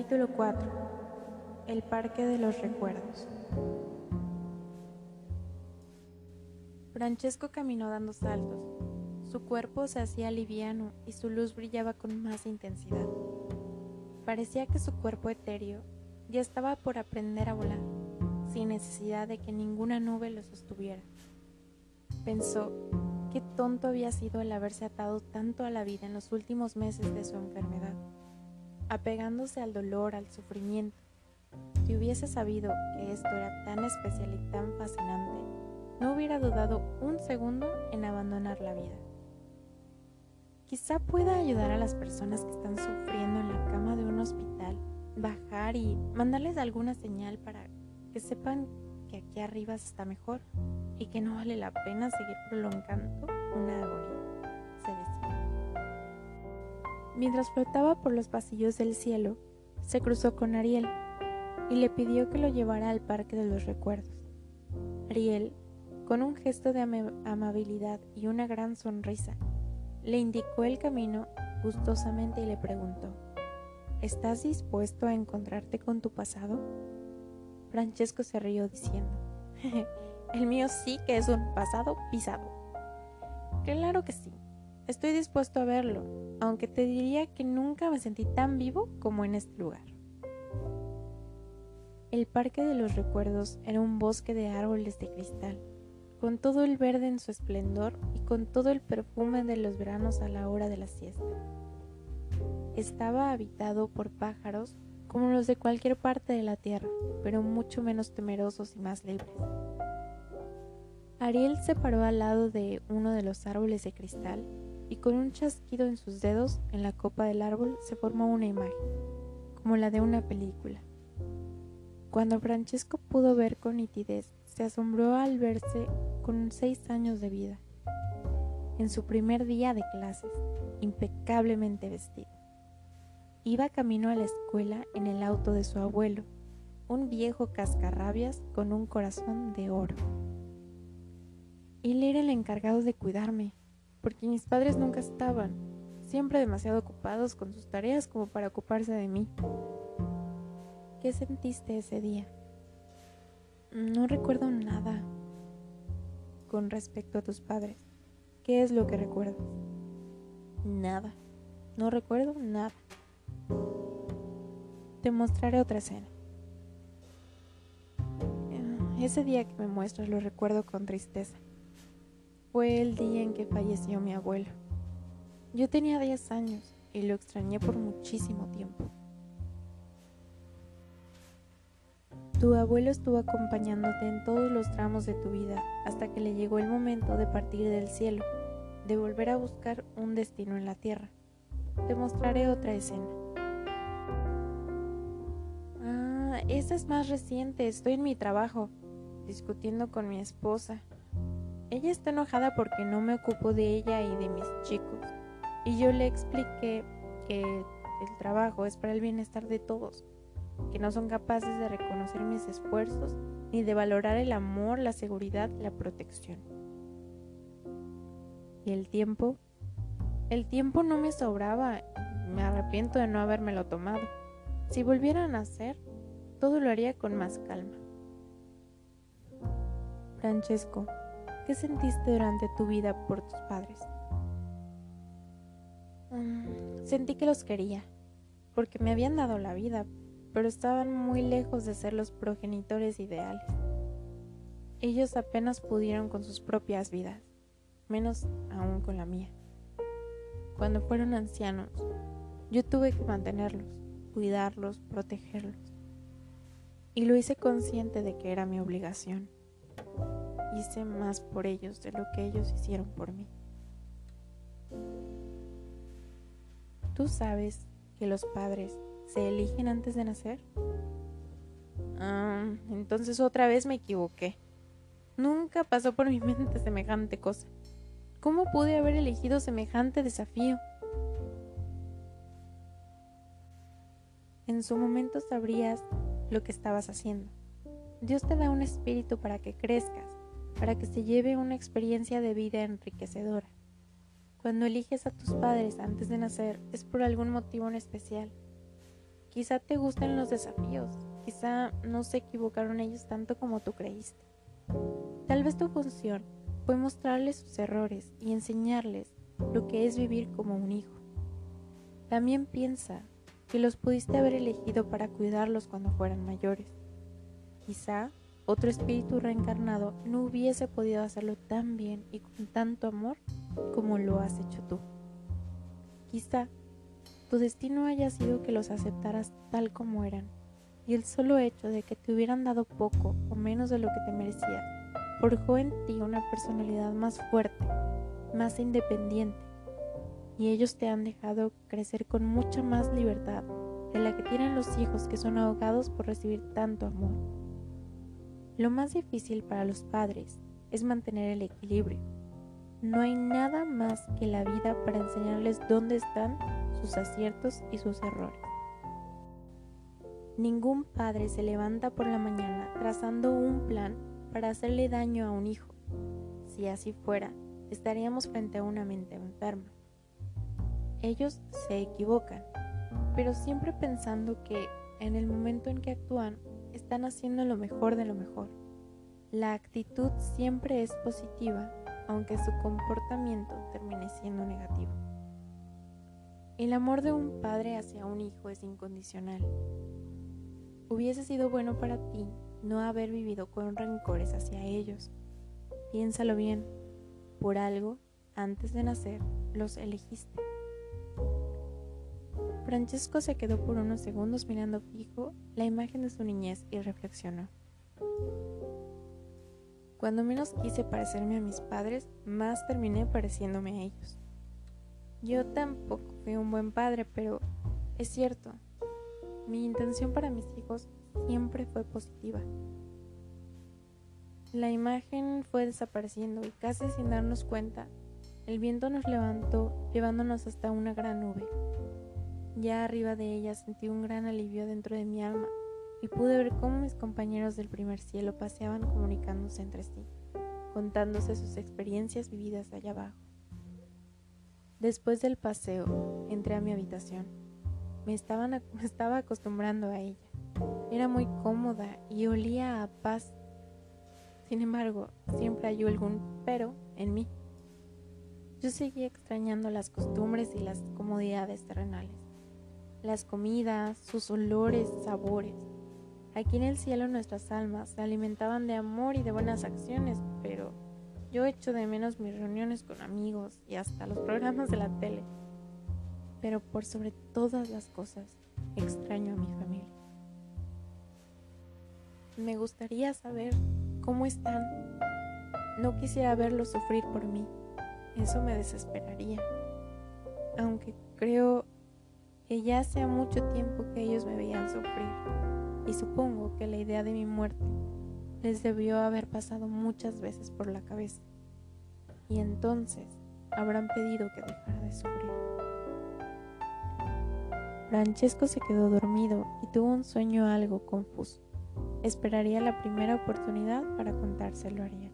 Capítulo 4 El Parque de los Recuerdos Francesco caminó dando saltos. Su cuerpo se hacía liviano y su luz brillaba con más intensidad. Parecía que su cuerpo etéreo ya estaba por aprender a volar, sin necesidad de que ninguna nube lo sostuviera. Pensó qué tonto había sido el haberse atado tanto a la vida en los últimos meses de su enfermedad apegándose al dolor, al sufrimiento. Si hubiese sabido que esto era tan especial y tan fascinante, no hubiera dudado un segundo en abandonar la vida. Quizá pueda ayudar a las personas que están sufriendo en la cama de un hospital, bajar y mandarles alguna señal para que sepan que aquí arriba está mejor y que no vale la pena seguir prolongando una agonía. Mientras flotaba por los pasillos del cielo, se cruzó con Ariel y le pidió que lo llevara al Parque de los Recuerdos. Ariel, con un gesto de amabilidad y una gran sonrisa, le indicó el camino gustosamente y le preguntó, ¿Estás dispuesto a encontrarte con tu pasado? Francesco se rió diciendo, el mío sí que es un pasado pisado. Claro que sí, Estoy dispuesto a verlo, aunque te diría que nunca me sentí tan vivo como en este lugar. El Parque de los Recuerdos era un bosque de árboles de cristal, con todo el verde en su esplendor y con todo el perfume de los veranos a la hora de la siesta. Estaba habitado por pájaros como los de cualquier parte de la tierra, pero mucho menos temerosos y más libres. Ariel se paró al lado de uno de los árboles de cristal y con un chasquido en sus dedos en la copa del árbol se formó una imagen, como la de una película. Cuando Francesco pudo ver con nitidez, se asombró al verse con seis años de vida, en su primer día de clases, impecablemente vestido. Iba camino a la escuela en el auto de su abuelo, un viejo cascarrabias con un corazón de oro. Él era el encargado de cuidarme, porque mis padres nunca estaban, siempre demasiado ocupados con sus tareas como para ocuparse de mí. ¿Qué sentiste ese día? No recuerdo nada con respecto a tus padres. ¿Qué es lo que recuerdas? Nada. No recuerdo nada. Te mostraré otra escena. Ese día que me muestras lo recuerdo con tristeza. Fue el día en que falleció mi abuelo. Yo tenía 10 años y lo extrañé por muchísimo tiempo. Tu abuelo estuvo acompañándote en todos los tramos de tu vida hasta que le llegó el momento de partir del cielo, de volver a buscar un destino en la tierra. Te mostraré otra escena. Ah, esta es más reciente. Estoy en mi trabajo, discutiendo con mi esposa. Ella está enojada porque no me ocupo de ella y de mis chicos. Y yo le expliqué que el trabajo es para el bienestar de todos, que no son capaces de reconocer mis esfuerzos ni de valorar el amor, la seguridad la protección. ¿Y el tiempo? El tiempo no me sobraba. Me arrepiento de no habérmelo tomado. Si volviera a nacer, todo lo haría con más calma. Francesco, ¿Qué sentiste durante tu vida por tus padres? Mm, sentí que los quería, porque me habían dado la vida, pero estaban muy lejos de ser los progenitores ideales. Ellos apenas pudieron con sus propias vidas, menos aún con la mía. Cuando fueron ancianos, yo tuve que mantenerlos, cuidarlos, protegerlos. Y lo hice consciente de que era mi obligación hice más por ellos de lo que ellos hicieron por mí. ¿Tú sabes que los padres se eligen antes de nacer? Ah, entonces otra vez me equivoqué. Nunca pasó por mi mente semejante cosa. ¿Cómo pude haber elegido semejante desafío? En su momento sabrías lo que estabas haciendo. Dios te da un espíritu para que crezcas, para que se lleve una experiencia de vida enriquecedora. Cuando eliges a tus padres antes de nacer es por algún motivo en especial. Quizá te gusten los desafíos, quizá no se equivocaron ellos tanto como tú creíste. Tal vez tu función fue mostrarles sus errores y enseñarles lo que es vivir como un hijo. También piensa que los pudiste haber elegido para cuidarlos cuando fueran mayores. Quizá otro espíritu reencarnado no hubiese podido hacerlo tan bien y con tanto amor como lo has hecho tú. Quizá tu destino haya sido que los aceptaras tal como eran, y el solo hecho de que te hubieran dado poco o menos de lo que te merecías forjó en ti una personalidad más fuerte, más independiente, y ellos te han dejado crecer con mucha más libertad de la que tienen los hijos que son ahogados por recibir tanto amor. Lo más difícil para los padres es mantener el equilibrio. No hay nada más que la vida para enseñarles dónde están sus aciertos y sus errores. Ningún padre se levanta por la mañana trazando un plan para hacerle daño a un hijo. Si así fuera, estaríamos frente a una mente enferma. Ellos se equivocan, pero siempre pensando que en el momento en que actúan están haciendo lo mejor de lo mejor. La actitud siempre es positiva, aunque su comportamiento termine siendo negativo. El amor de un padre hacia un hijo es incondicional. Hubiese sido bueno para ti no haber vivido con rencores hacia ellos. Piénsalo bien, por algo, antes de nacer, los elegiste. Francesco se quedó por unos segundos mirando fijo la imagen de su niñez y reflexionó. Cuando menos quise parecerme a mis padres, más terminé pareciéndome a ellos. Yo tampoco fui un buen padre, pero es cierto, mi intención para mis hijos siempre fue positiva. La imagen fue desapareciendo y casi sin darnos cuenta, el viento nos levantó llevándonos hasta una gran nube. Ya arriba de ella sentí un gran alivio dentro de mi alma y pude ver cómo mis compañeros del primer cielo paseaban comunicándose entre sí, contándose sus experiencias vividas allá abajo. Después del paseo, entré a mi habitación. Me, estaba acostumbrando a ella. Era muy cómoda y olía a paz. Sin embargo, siempre hay algún pero en mí. Yo seguía extrañando las costumbres y las comodidades terrenales, las comidas, sus olores, sabores. Aquí en el cielo nuestras almas se alimentaban de amor y de buenas acciones, pero yo echo de menos mis reuniones con amigos y hasta los programas de la tele. Pero por sobre todas las cosas, extraño a mi familia. Me gustaría saber cómo están. No quisiera verlos sufrir por mí. Eso me desesperaría. Aunque creo que ya hace mucho tiempo que ellos me veían sufrir. Y supongo que la idea de mi muerte les debió haber pasado muchas veces por la cabeza. Y entonces habrán pedido que dejara de sufrir. Francesco se quedó dormido y tuvo un sueño algo confuso. Esperaría la primera oportunidad para contárselo a Ariel.